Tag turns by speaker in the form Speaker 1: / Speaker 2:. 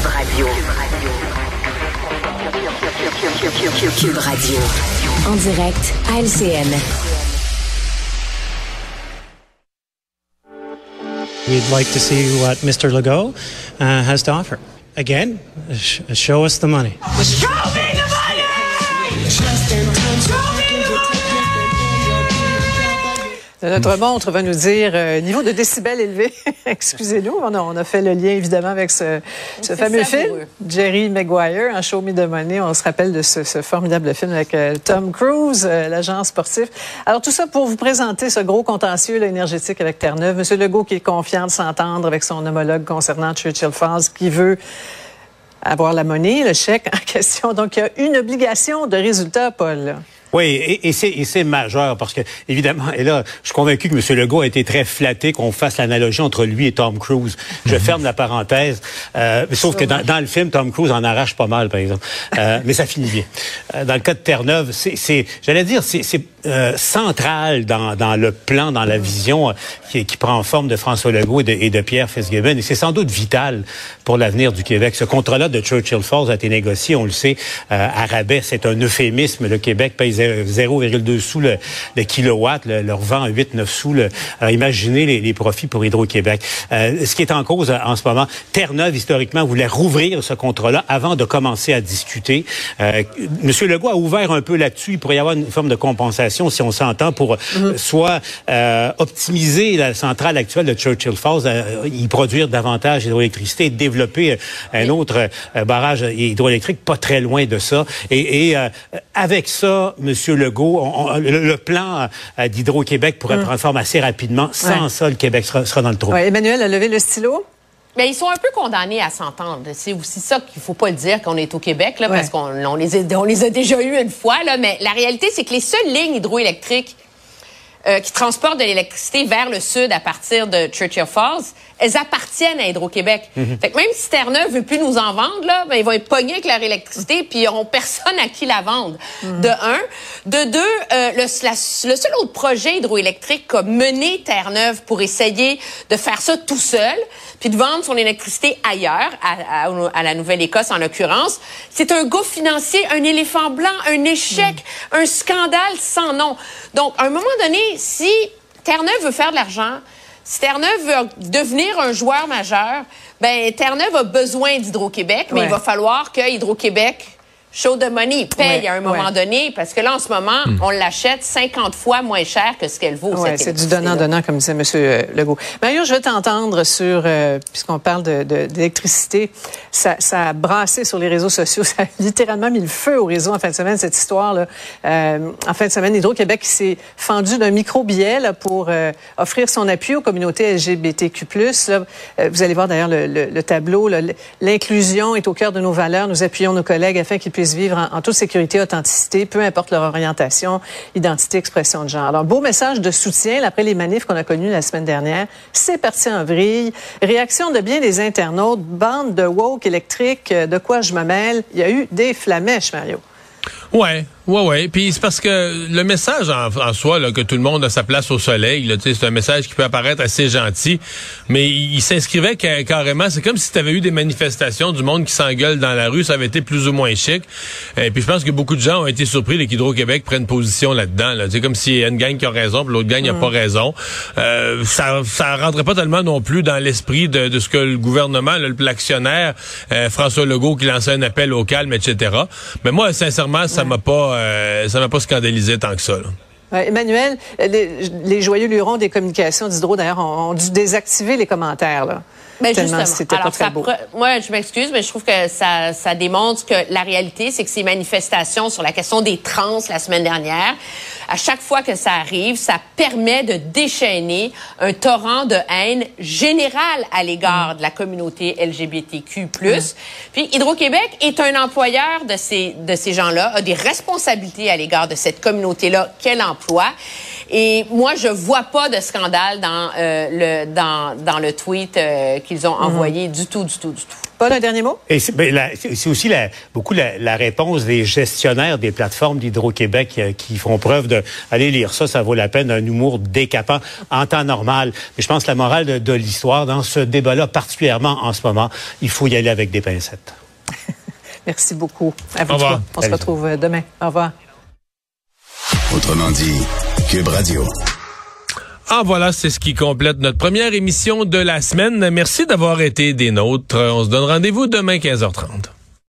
Speaker 1: Cube Radio. Cube Radio. En direct à LCN.
Speaker 2: We'd like to see what Mr. Legault uh, has to offer. Again, sh- show us the money.
Speaker 3: Show me
Speaker 4: Notre montre va nous dire euh, niveau de décibels élevé. Excusez-nous, on a, on a fait le lien évidemment avec ce, ce fameux
Speaker 5: savoureux.
Speaker 4: film, Jerry Maguire, un Show Me the Money. On se rappelle de ce, ce formidable film avec euh, Tom Cruise, euh, l'agent sportif. Alors tout ça pour vous présenter ce gros contentieux là, énergétique avec Terre-Neuve. Monsieur Legault qui est confiant de s'entendre avec son homologue concernant Churchill Falls, qui veut avoir la monnaie, le chèque en question. Donc il y a une obligation de résultat, Paul. là.
Speaker 6: Oui, et, et c'est majeur parce que évidemment, et là, je suis convaincu que M. Legault a été très flatté qu'on fasse l'analogie entre lui et Tom Cruise. Je ferme la parenthèse, euh, sauf que dans, dans le film, Tom Cruise en arrache pas mal, par exemple, Euh, mais ça finit bien. Euh, dans le cas de Terre-Neuve, c'est, j'allais dire, c'est euh, central dans, dans le plan, dans la vision euh, qui, qui prend forme de François Legault et de, et de Pierre Fitzgibbon, et c'est sans doute vital pour l'avenir du Québec. Ce contrat-là de Churchill Falls a été négocié, on le sait, euh, à rabais. C'est un euphémisme. Le Québec paye 0,2 sous le, le kilowatt, le, leur vend à 8-9 sous. Le, alors imaginez les, les profits pour Hydro-Québec. Euh, ce qui est en cause euh, en ce moment, Terre-Neuve, historiquement, voulait rouvrir ce contrat-là avant de commencer à discuter. Euh, Monsieur Legault a ouvert un peu là-dessus. Il pourrait y avoir une forme de compensation, si on s'entend, pour euh, soit euh, optimiser la centrale actuelle de Churchill Falls, euh, y produire davantage d'hydroélectricité et développer euh, un autre euh, barrage hydroélectrique pas très loin de ça. Et, et, euh, avec ça, Monsieur Legault, on- on- le, le plan d'Hydro-Québec pourrait prendre forme assez rapidement. Sans
Speaker 4: Ouais.
Speaker 6: ça, le Québec sera, sera dans le trou.
Speaker 4: Ouais, Emmanuel a levé le stylo.
Speaker 5: Mais ils sont un peu condamnés à s'entendre. C'est aussi ça qu'il faut pas le dire qu'on est au Québec, là,
Speaker 4: Ouais.
Speaker 5: parce qu'on on les, a, on les a déjà eus une fois. Là, mais la réalité, c'est que les seules lignes hydroélectriques euh, qui transportent de l'électricité vers le sud à partir de Churchill Falls, elles appartiennent à Hydro-Québec. Fait que même si Terre-Neuve veut plus nous en vendre, là, ben, ils vont être pognés avec leur électricité, puis ils n'auront personne à qui la vendre. De un. De deux, euh, le, la- le seul autre projet hydroélectrique qu'a mené Terre-Neuve pour essayer de faire ça tout seul, puis de vendre son électricité ailleurs, à, à- à la Nouvelle-Écosse en l'occurrence, c'est un gouffre financier, un éléphant blanc, un échec, un scandale sans nom. Donc, à un moment donné, si Terre-Neuve veut faire de l'argent, si Terre-Neuve veut devenir un joueur majeur, ben Terre-Neuve a besoin d'Hydro-Québec, mais
Speaker 4: Ouais.
Speaker 5: il va falloir que Hydro-Québec show the money, paye
Speaker 4: Ouais,
Speaker 5: à un moment
Speaker 4: ouais.
Speaker 5: donné, parce que là, en ce moment, on l'achète 50 fois moins cher que ce qu'elle vaut. Cette
Speaker 4: c'est du donnant-donnant, comme disait M. Legault. Mario, je vais t'entendre sur, euh, puisqu'on parle de- de- d'électricité, ça, ça a brassé sur les réseaux sociaux, ça a littéralement mis le feu au réseau en fin de semaine, cette histoire-là. Euh, en fin de semaine, Hydro-Québec s'est fendu d'un micro-billet là, pour euh, offrir son appui aux communautés LGBTQ+. Là. Euh, vous allez voir d'ailleurs le, le- le tableau. L'inclusion est au cœur de nos valeurs. Nous appuyons nos collègues afin qu'ils puissent vivre en, toute sécurité, authenticité, peu importe leur orientation, identité, expression de genre. Alors, beau message de soutien après les manifs qu'on a connus la semaine dernière. C'est parti en vrille. Réaction de bien des internautes. Bande de woke électrique. euh, De quoi je me mêle? Il y a eu des flamèches, Mario.
Speaker 7: Ouais, ouais, ouais. Puis c'est parce que le message en, en soi, là, que tout le monde a sa place au soleil, c'est un message qui peut apparaître assez gentil, mais il, il s'inscrivait ca- carrément. C'est comme si tu avais eu des manifestations du monde qui s'engueule dans la rue, ça avait été plus ou moins chic. Et puis je pense que beaucoup de gens ont été surpris là, qu'Hydro-Québec prenne position là-dedans. Là. C'est comme s'il y a une gang qui a raison, puis l'autre gang n'a pas raison. Euh, ça, ça rentrait pas tellement non plus dans l'esprit de, de ce que le gouvernement, l'actionnaire, euh, François Legault, qui lançait un appel au calme, etc. Mais moi, sincèrement, ça m'a pas, euh, ça m'a pas scandalisé tant que ça.
Speaker 4: Emmanuel, les, les joyeux lurons des communications d'Hydro, d'ailleurs, ont, ont dû désactiver les commentaires. Là,
Speaker 5: Ben
Speaker 4: tellement c'était pas très beau.
Speaker 5: moi, je m'excuse, mais je trouve que ça, ça démontre que la réalité, c'est que ces manifestations sur la question des trans la semaine dernière, à chaque fois que ça arrive, ça permet de déchaîner un torrent de haine générale à l'égard de la communauté LGBTQ+. Puis Hydro-Québec est un employeur de ces, de ces gens-là, a des responsabilités à l'égard de cette communauté-là qu'elle emploie. Et moi, je vois pas de scandale dans, euh, le, dans, dans le tweet euh, qu'ils ont envoyé du tout, du tout, du tout.
Speaker 4: Paul, un dernier mot?
Speaker 6: Et c'est ben, la- c'est aussi la- beaucoup la, la réponse des gestionnaires des plateformes d'Hydro-Québec euh, qui font preuve de allez lire ça, ça vaut la peine, un humour décapant en temps normal. Mais je pense que la morale de, de l'histoire, dans ce débat-là, particulièrement en ce moment, il faut y aller avec des pincettes.
Speaker 4: Merci beaucoup. À vous
Speaker 7: Au.
Speaker 4: On se retrouve demain. Au revoir.
Speaker 8: Autrement dit, Cube.
Speaker 7: Ah voilà, c'est ce qui complète notre première émission de la semaine. Merci d'avoir été des nôtres. On se donne rendez-vous demain 15h30.